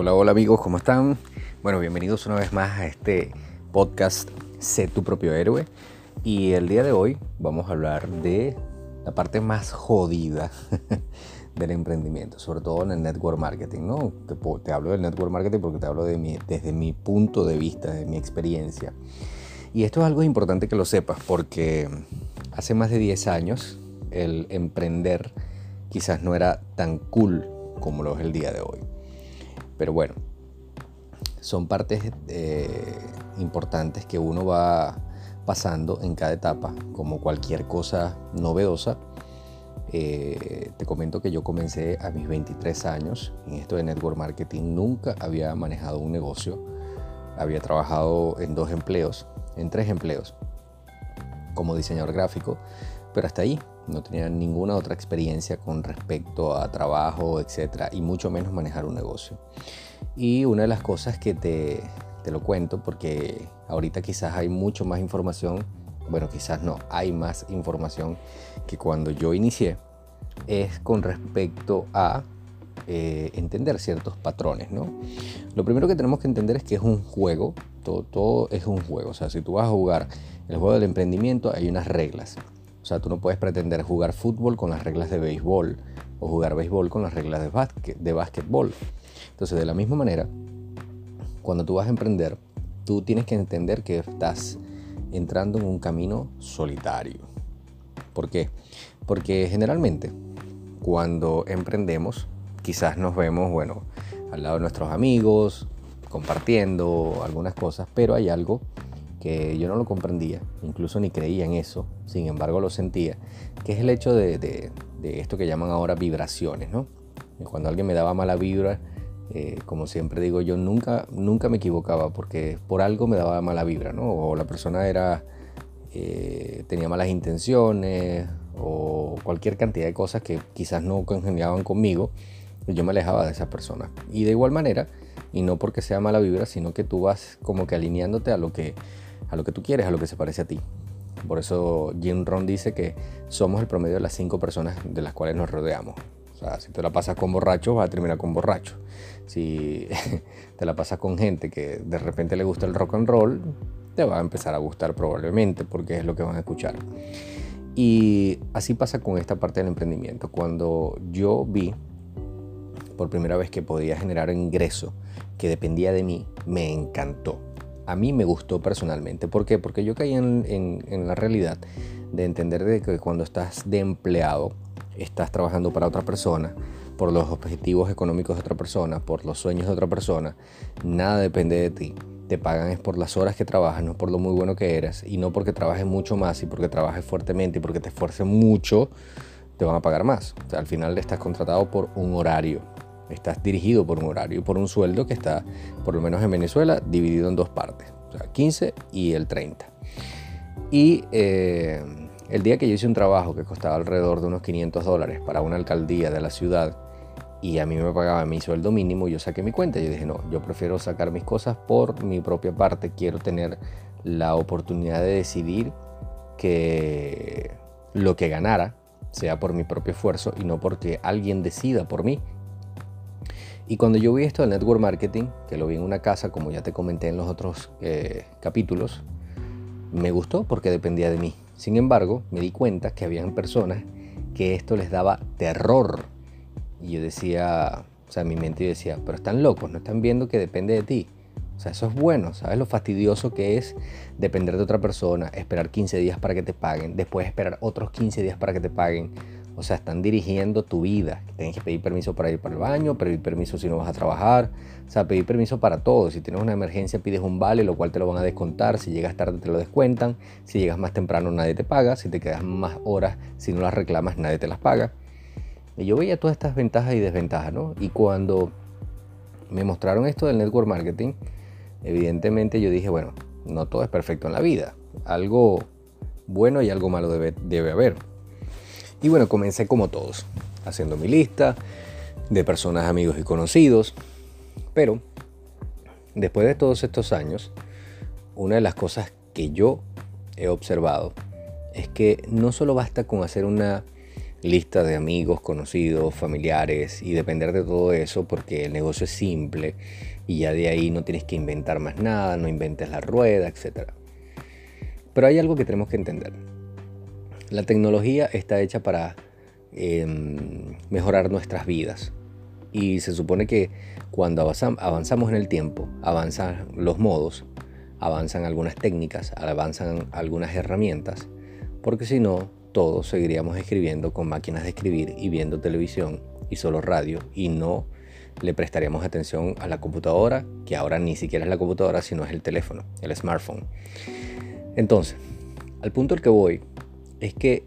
Hola, hola amigos, ¿cómo están? Bueno, bienvenidos una vez más a este podcast Sé tu propio héroe. Y el día de hoy vamos a hablar de la parte más jodida del emprendimiento, sobre todo en el network marketing, ¿no? Te, te hablo del network marketing porque te hablo de mi, desde mi punto de vista, de mi experiencia. Y esto es algo importante que lo sepas porque hace más de 10 años el emprender quizás no era tan cool como lo es el día de hoy. Pero bueno, son partes eh, importantes que uno va pasando en cada etapa, como cualquier cosa novedosa. Eh, te comento que yo comencé a mis 23 años en esto de network marketing. Nunca había manejado un negocio. Había trabajado en dos empleos, en tres empleos, como diseñador gráfico, pero hasta ahí no tenía ninguna otra experiencia con respecto a trabajo, etcétera, y mucho menos manejar un negocio. Y una de las cosas que te, te lo cuento, porque ahorita quizás hay mucho más información, bueno, quizás no, hay más información que cuando yo inicié, es con respecto a eh, entender ciertos patrones, ¿no? Lo primero que tenemos que entender es que es un juego, todo, todo es un juego, o sea, si tú vas a jugar el juego del emprendimiento, hay unas reglas. Sea, tú no puedes pretender jugar fútbol con las reglas de béisbol o jugar béisbol con las reglas de, básquet, de básquetbol. Entonces, de la misma manera, cuando tú vas a emprender, tú tienes que entender que estás entrando en un camino solitario. ¿Por qué? Porque generalmente cuando emprendemos, quizás nos vemos, bueno, al lado de nuestros amigos, compartiendo algunas cosas, pero hay algo que yo no lo comprendía, incluso ni creía en eso, sin embargo lo sentía, que es el hecho de, esto que llaman ahora vibraciones, ¿no? Cuando alguien me daba mala vibra, eh, como siempre digo, yo nunca, nunca me equivocaba porque por algo me daba mala vibra, ¿no? O la persona era, eh, tenía malas intenciones o cualquier cantidad de cosas que quizás no congeniaban conmigo, yo me alejaba de esa persona. Y de igual manera, y no porque sea mala vibra, sino que tú vas como que alineándote a lo que a lo que tú quieres, a lo que se parece a ti. Por eso Jim Ron dice que somos el promedio de las cinco personas de las cuales nos rodeamos. O sea, si te la pasas con borrachos, vas a terminar con borrachos. Si te la pasas con gente que de repente le gusta el rock and roll, te va a empezar a gustar probablemente porque es lo que van a escuchar. Y así pasa con esta parte del emprendimiento. Cuando yo vi por primera vez que podía generar ingreso que dependía de mí, me encantó a mí me gustó personalmente. ¿Por qué? Porque yo caí en, la realidad de entender de que cuando estás de empleado, estás trabajando para otra persona, por los objetivos económicos de otra persona, por los sueños de otra persona, nada depende de ti. Te pagan es por las horas que trabajas, no por lo muy bueno que eres, y no porque trabajes mucho más y porque trabajes fuertemente y porque te esfuerces mucho, te van a pagar más. Al final estás contratado por un horario. Estás dirigido por un horario y por un sueldo que está, por lo menos en Venezuela, dividido en dos partes, o sea, 15 y el 30. Y eh, el día que yo hice un trabajo que costaba alrededor de unos 500 dólares para una alcaldía de la ciudad y a mí me pagaba mi sueldo mínimo, yo saqué mi cuenta. Yo dije, no, yo prefiero sacar mis cosas por mi propia parte. Quiero tener la oportunidad de decidir que lo que ganara sea por mi propio esfuerzo y no porque alguien decida por mí y cuando yo vi esto del network marketing, que lo vi en una casa, como ya te comenté en los otros eh, capítulos, me gustó porque dependía de mí. Sin embargo, me di cuenta que habían personas que esto les daba terror. Y yo decía, o sea, mi mente decía, pero están locos, no están viendo que depende de ti. O sea, eso es bueno, ¿sabes lo fastidioso que es depender de otra persona, esperar 15 días para que te paguen, después esperar otros 15 días para que te paguen? O sea, están dirigiendo tu vida. Tienes que pedir permiso para ir para el baño, pedir permiso si no vas a trabajar. O sea, pedir permiso para todo. Si tienes una emergencia, pides un vale, lo cual te lo van a descontar. Si llegas tarde, te lo descuentan. Si llegas más temprano, nadie te paga. Si te quedas más horas, si no las reclamas, nadie te las paga. Y yo veía todas estas ventajas y desventajas, ¿no? Y cuando me mostraron esto del network marketing, evidentemente yo dije, bueno, no todo es perfecto en la vida. Algo bueno y algo malo debe, debe haber. Y bueno, comencé como todos, haciendo mi lista de personas, amigos y conocidos. Pero después de todos estos años, una de las cosas que yo he observado es que no solo basta con hacer una lista de amigos, conocidos, familiares y depender de todo eso porque el negocio es simple y ya de ahí no tienes que inventar más nada, no inventes la rueda, etc. Pero hay algo que tenemos que entender. La tecnología está hecha para em, mejorar nuestras vidas y se supone que cuando avanzamos en el tiempo, avanzan los modos, avanzan algunas técnicas, avanzan algunas herramientas, porque si no, todos seguiríamos escribiendo con máquinas de escribir y viendo televisión y solo radio y no le prestaríamos atención a la computadora, que ahora ni siquiera es la computadora, sino es el teléfono, el smartphone. Entonces, al punto al que voy es que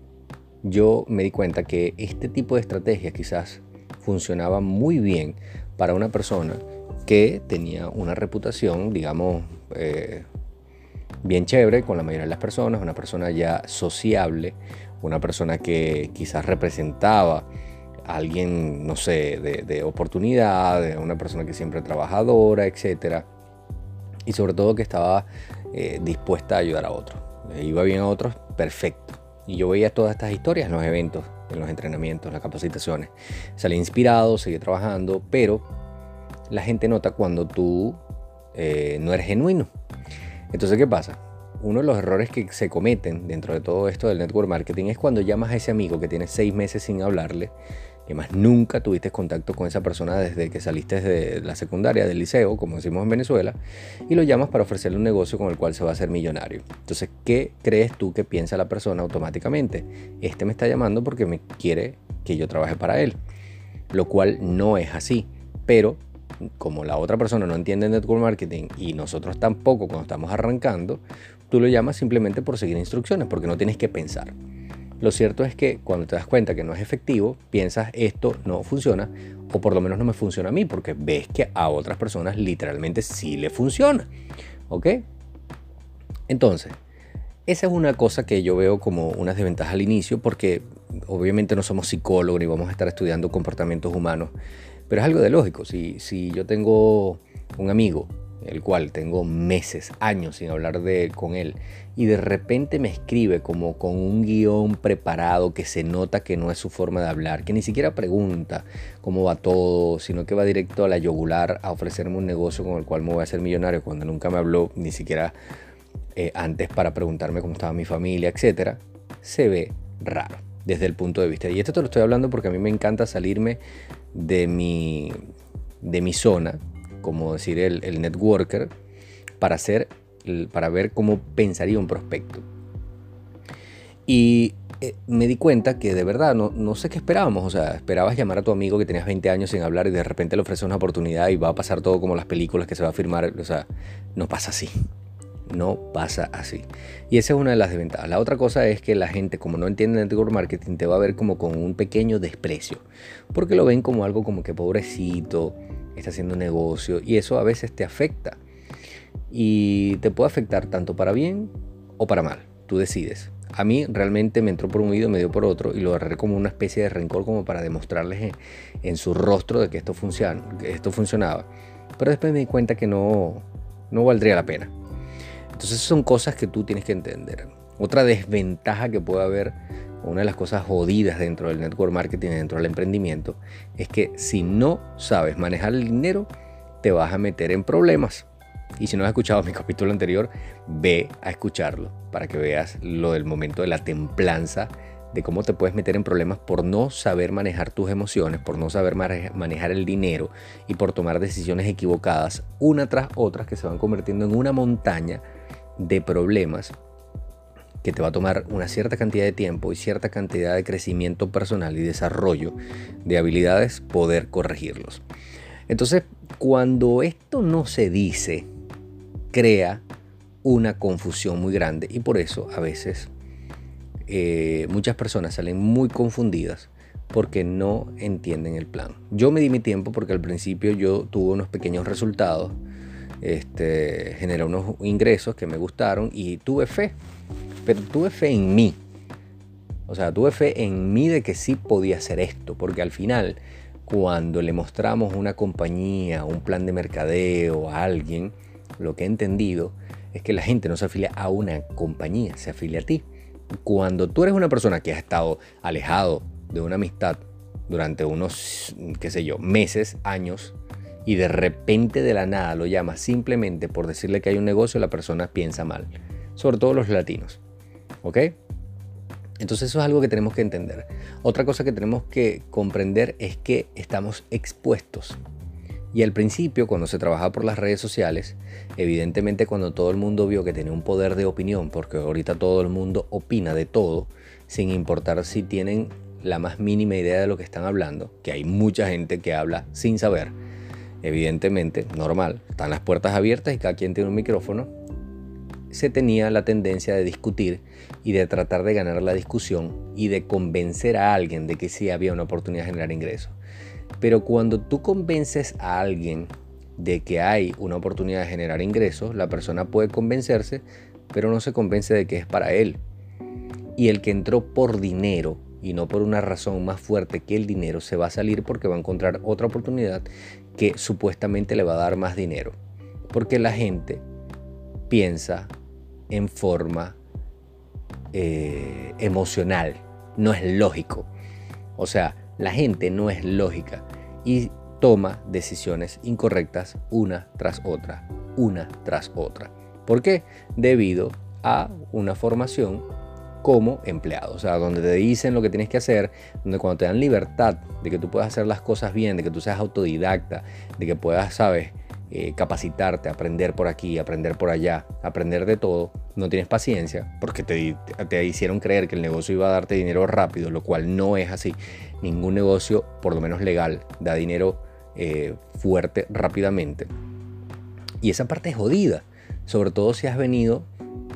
yo me di cuenta que este tipo de estrategias quizás funcionaba muy bien para una persona que tenía una reputación, digamos, eh, bien chévere con la mayoría de las personas, una persona ya sociable, una persona que quizás representaba a alguien, no sé, de, oportunidad, una persona que siempre trabajadora, etc. Y sobre todo que estaba eh, dispuesta a ayudar a otros. iba bien a otros, perfecto. Y yo veía todas estas historias en los eventos, en los entrenamientos, en las capacitaciones. Salí inspirado, seguí trabajando, pero la gente nota cuando tú eh, no eres genuino. Entonces, ¿qué pasa? Uno de los errores que se cometen dentro de todo esto del network marketing es cuando llamas a ese amigo que tienes seis meses sin hablarle, que más nunca tuviste contacto con esa persona desde que saliste de la secundaria, del liceo, como decimos en Venezuela, y lo llamas para ofrecerle un negocio con el cual se va a hacer millonario. Entonces, ¿qué crees tú que piensa la persona automáticamente? Este me está llamando porque me quiere que yo trabaje para él, lo cual no es así, pero como la otra persona no entiende network marketing y nosotros tampoco cuando estamos arrancando, tú lo llamas simplemente por seguir instrucciones, porque no tienes que pensar. Lo cierto es que cuando te das cuenta que no es efectivo, piensas esto no funciona, o por lo menos no me funciona a mí, porque ves que a otras personas literalmente sí le funciona. ¿Ok? Entonces, esa es una cosa que yo veo como una desventaja al inicio, porque obviamente no somos psicólogos ni vamos a estar estudiando comportamientos humanos pero es algo de lógico. Si, si yo tengo un amigo, el cual tengo meses, años sin hablar de, con él, y de repente me escribe como con un guion preparado que se nota que no es su forma de hablar, que ni siquiera pregunta cómo va todo, sino que va directo a la yogular a ofrecerme un negocio con el cual me voy a hacer millonario cuando nunca me habló ni siquiera eh, antes para preguntarme cómo estaba mi familia, etc., se ve raro desde el punto de vista. Y esto te lo estoy hablando porque a mí me encanta salirme de mi, de mi zona, como decir el, networker, para, hacer, para ver cómo pensaría un prospecto. Y eh, me di cuenta que de verdad no, no, sé qué esperábamos. O sea, esperabas llamar a tu amigo que tenías 20 años sin hablar y de repente le ofreces una oportunidad y va a pasar todo como las películas que se va a firmar. O sea, no pasa así. No pasa así. Y esa es una de las desventajas. La otra cosa es que la gente, como no entiende network marketing, te va a ver como con un pequeño desprecio. Porque lo ven como algo como que pobrecito, está haciendo negocio. Y eso a veces te afecta. Y te puede afectar tanto para bien o para mal. Tú decides. A mí realmente me entró por un oído, me dio por otro y lo agarré como una especie de rencor como para demostrarles en, su rostro de que esto, que esto funcionaba. Pero después me di cuenta que no, no valdría la pena. Entonces son cosas que tú tienes que entender. Otra desventaja que puede haber, una de las cosas jodidas dentro del network marketing, dentro del emprendimiento, es que si no sabes manejar el dinero, te vas a meter en problemas. Y si no has escuchado mi capítulo anterior, ve a escucharlo para que veas lo del momento de la templanza, de cómo te puedes meter en problemas por no saber manejar tus emociones, por no saber manejar el dinero y por tomar decisiones equivocadas una tras otra que se van convirtiendo en una montaña de problemas que te va a tomar una cierta cantidad de tiempo y cierta cantidad de crecimiento personal y desarrollo de habilidades poder corregirlos. Entonces, cuando esto no se dice, crea una confusión muy grande y por eso a veces eh, muchas personas salen muy confundidas porque no entienden el plan. Yo me di mi tiempo porque al principio yo tuve unos pequeños resultados este, generé unos ingresos que me gustaron y tuve fe, tuve fe en mí. O sea, tuve fe en mí de que sí podía hacer esto, porque al final, cuando le mostramos una compañía, un plan de mercadeo a alguien, lo que he entendido es que la gente no se afilia a una compañía, se afilia a ti. Cuando tú eres una persona que ha estado alejado de una amistad durante unos, qué sé yo, meses, años, y de repente de la nada lo llama simplemente por decirle que hay un negocio, la persona piensa mal. Sobre todo los latinos. ¿Ok? Entonces eso es algo que tenemos que entender. Otra cosa que tenemos que comprender es que estamos expuestos. Y al principio, cuando se trabajaba por las redes sociales, evidentemente cuando todo el mundo vio que tenía un poder de opinión, porque ahorita todo el mundo opina de todo, sin importar si tienen la más mínima idea de lo que están hablando, que hay mucha gente que habla sin saber, evidentemente, normal, están las puertas abiertas y cada quien tiene un micrófono, se tenía la tendencia de discutir y de tratar de ganar la discusión y de convencer a alguien de que sí había una oportunidad de generar ingresos. Pero cuando tú convences a alguien de que hay una oportunidad de generar ingresos, la persona puede convencerse, pero no se convence de que es para él. Y el que entró por dinero y no por una razón más fuerte que el dinero, se va a salir porque va a encontrar otra oportunidad que supuestamente le va a dar más dinero. Porque la gente piensa en forma eh, emocional, no es lógico. O sea, la gente no es lógica y toma decisiones incorrectas una tras otra, una tras otra. ¿Por qué? Debido a una formación como empleado, o sea, donde te dicen lo que tienes que hacer, donde cuando te dan libertad de que tú puedas hacer las cosas bien, de que tú seas autodidacta, de que puedas, sabes, eh, capacitarte, aprender por aquí, aprender por allá, aprender de todo, no tienes paciencia porque te, te hicieron creer que el negocio iba a darte dinero rápido, lo cual no es así. Ningún negocio, por lo menos legal, da dinero eh, fuerte rápidamente. Y esa parte es jodida, sobre todo si has venido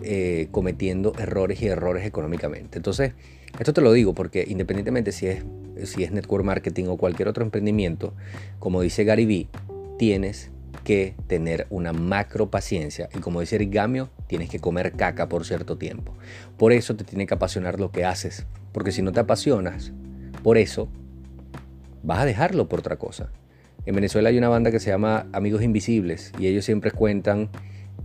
eh, cometiendo errores y errores económicamente. Entonces, esto te lo digo porque independientemente si es, si es network marketing o cualquier otro emprendimiento, como dice Gary Vee, tienes que tener una macro paciencia y como dice Gamio, tienes que comer caca por cierto tiempo. Por eso te tiene que apasionar lo que haces, porque si no te apasionas, por eso vas a dejarlo por otra cosa. En Venezuela hay una banda que se llama Amigos Invisibles y ellos siempre cuentan,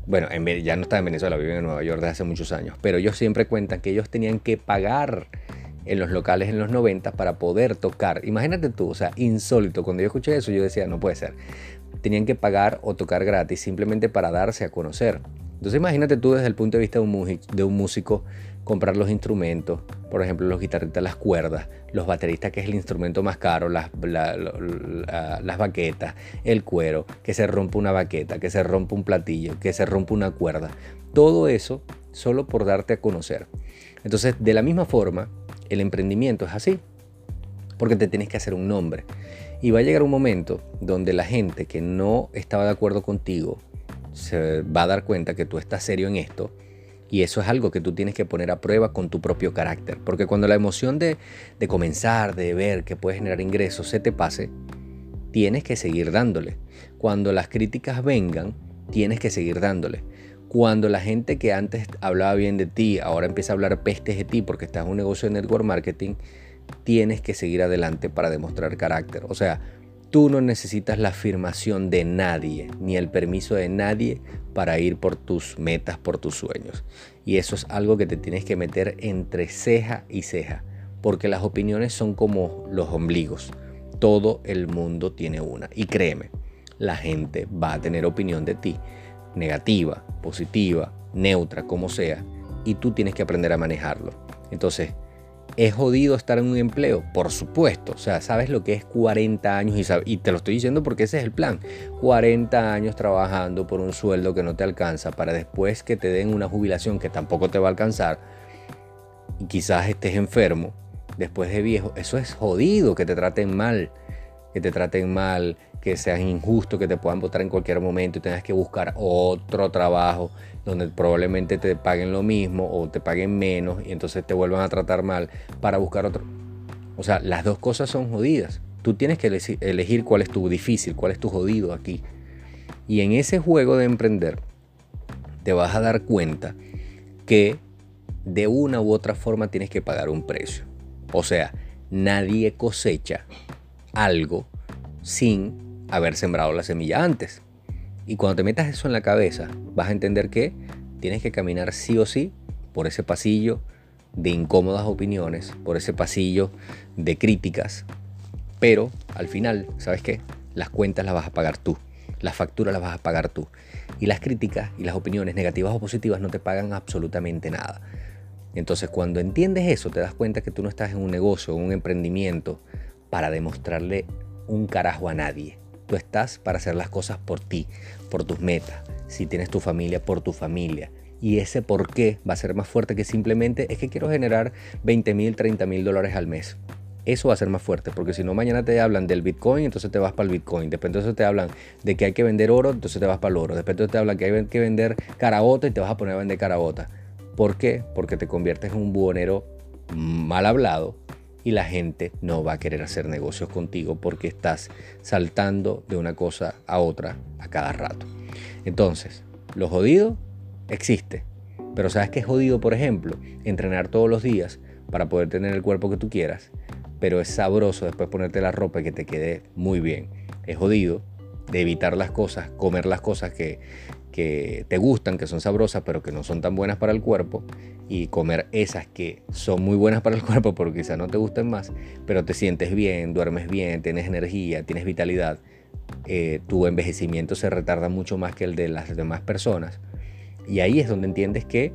bueno, ya no está en Venezuela, viven en Nueva York desde hace muchos años, pero ellos siempre cuentan que ellos tenían que pagar en los locales en los 90 para poder tocar. Imagínate tú, o sea, insólito. Cuando yo escuché eso, yo decía, no puede ser tenían que pagar o tocar gratis simplemente para darse a conocer. Entonces imagínate tú desde el punto de vista de un, músico comprar los instrumentos, por ejemplo los guitarristas las cuerdas, los bateristas que es el instrumento más caro, las, las baquetas, el cuero, que se rompe una baqueta, que se rompe un platillo, que se rompe una cuerda. Todo eso solo por darte a conocer. Entonces de la misma forma, el emprendimiento es así, porque te tienes que hacer un nombre. Y va a llegar un momento donde la gente que no estaba de acuerdo contigo se va a dar cuenta que tú estás serio en esto. Y eso es algo que tú tienes que poner a prueba con tu propio carácter. Porque cuando la emoción de, de comenzar, de ver que puedes generar ingresos se te pase, tienes que seguir dándole. Cuando las críticas vengan, tienes que seguir dándole. Cuando la gente que antes hablaba bien de ti, ahora empieza a hablar pestes de ti porque estás en un negocio de network marketing, tienes que seguir adelante para demostrar carácter. O sea, tú no necesitas la afirmación de nadie, ni el permiso de nadie para ir por tus metas, por tus sueños. Y eso es algo que te tienes que meter entre ceja y ceja, porque las opiniones son como los ombligos. Todo el mundo tiene una. Y créeme, la gente va a tener opinión de ti, negativa, positiva, neutra, como sea, y tú tienes que aprender a manejarlo. Entonces, ¿Es jodido estar en un empleo? Por supuesto. O sea, sabes lo que es 40 años y, y, te lo estoy diciendo porque ese es el plan. 40 años trabajando por un sueldo que no te alcanza para después que te den una jubilación que tampoco te va a alcanzar y quizás estés enfermo después de viejo. Eso es jodido, que te traten mal. Que te traten mal, que seas injusto, que te puedan votar en cualquier momento y tengas que buscar otro trabajo donde probablemente te paguen lo mismo o te paguen menos y entonces te vuelvan a tratar mal para buscar otro. O sea, las dos cosas son jodidas. Tú tienes que elegir cuál es tu difícil, cuál es tu jodido aquí. Y en ese juego de emprender te vas a dar cuenta que de una u otra forma tienes que pagar un precio. O sea, nadie cosecha algo sin haber sembrado la semilla antes. Y cuando te metas eso en la cabeza, vas a entender que tienes que caminar sí o sí por ese pasillo de incómodas opiniones, por ese pasillo de críticas, pero al final, ¿sabes qué? Las cuentas las vas a pagar tú, las facturas las vas a pagar tú. Y las críticas y las opiniones negativas o positivas no te pagan absolutamente nada. Entonces cuando entiendes eso, te das cuenta que tú no estás en un negocio, en un emprendimiento para demostrarle un carajo a nadie. Tú estás para hacer las cosas por ti, por tus metas. Si tienes tu familia, por tu familia. Y ese por qué va a ser más fuerte que simplemente es que quiero generar 20 mil, 30 mil dólares al mes. Eso va a ser más fuerte, porque si no mañana te hablan del Bitcoin, entonces te vas para el Bitcoin. Después entonces te hablan de que hay que vender oro, entonces te vas para el oro. Después entonces te hablan que hay que vender carabota y te vas a poner a vender carabota. ¿Por qué? Porque te conviertes en un buhonero mal hablado y la gente no va a querer hacer negocios contigo porque estás saltando de una cosa a otra a cada rato. Entonces, lo jodido existe. Pero ¿sabes qué es jodido, por ejemplo? Entrenar todos los días para poder tener el cuerpo que tú quieras. Pero es sabroso después ponerte la ropa y que te quede muy bien. Es jodido de evitar las cosas, comer las cosas que, que te gustan, que son sabrosas, pero que no son tan buenas para el cuerpo, y comer esas que son muy buenas para el cuerpo, porque quizás no te gusten más, pero te sientes bien, duermes bien, tienes energía, tienes vitalidad, eh, tu envejecimiento se retarda mucho más que el de las demás personas. Y ahí es donde entiendes que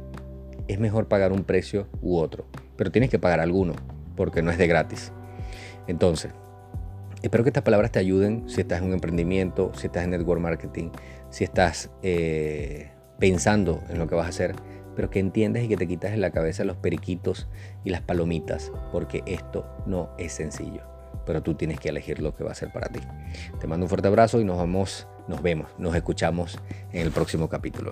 es mejor pagar un precio u otro, pero tienes que pagar alguno, porque no es de gratis. Entonces, espero que estas palabras te ayuden si estás en un emprendimiento, si estás en network marketing, si estás eh, pensando en lo que vas a hacer, pero que entiendas y que te quitas en la cabeza los periquitos y las palomitas, porque esto no es sencillo, pero tú tienes que elegir lo que va a ser para ti. Te mando un fuerte abrazo y nos nos vemos, nos escuchamos en el próximo capítulo.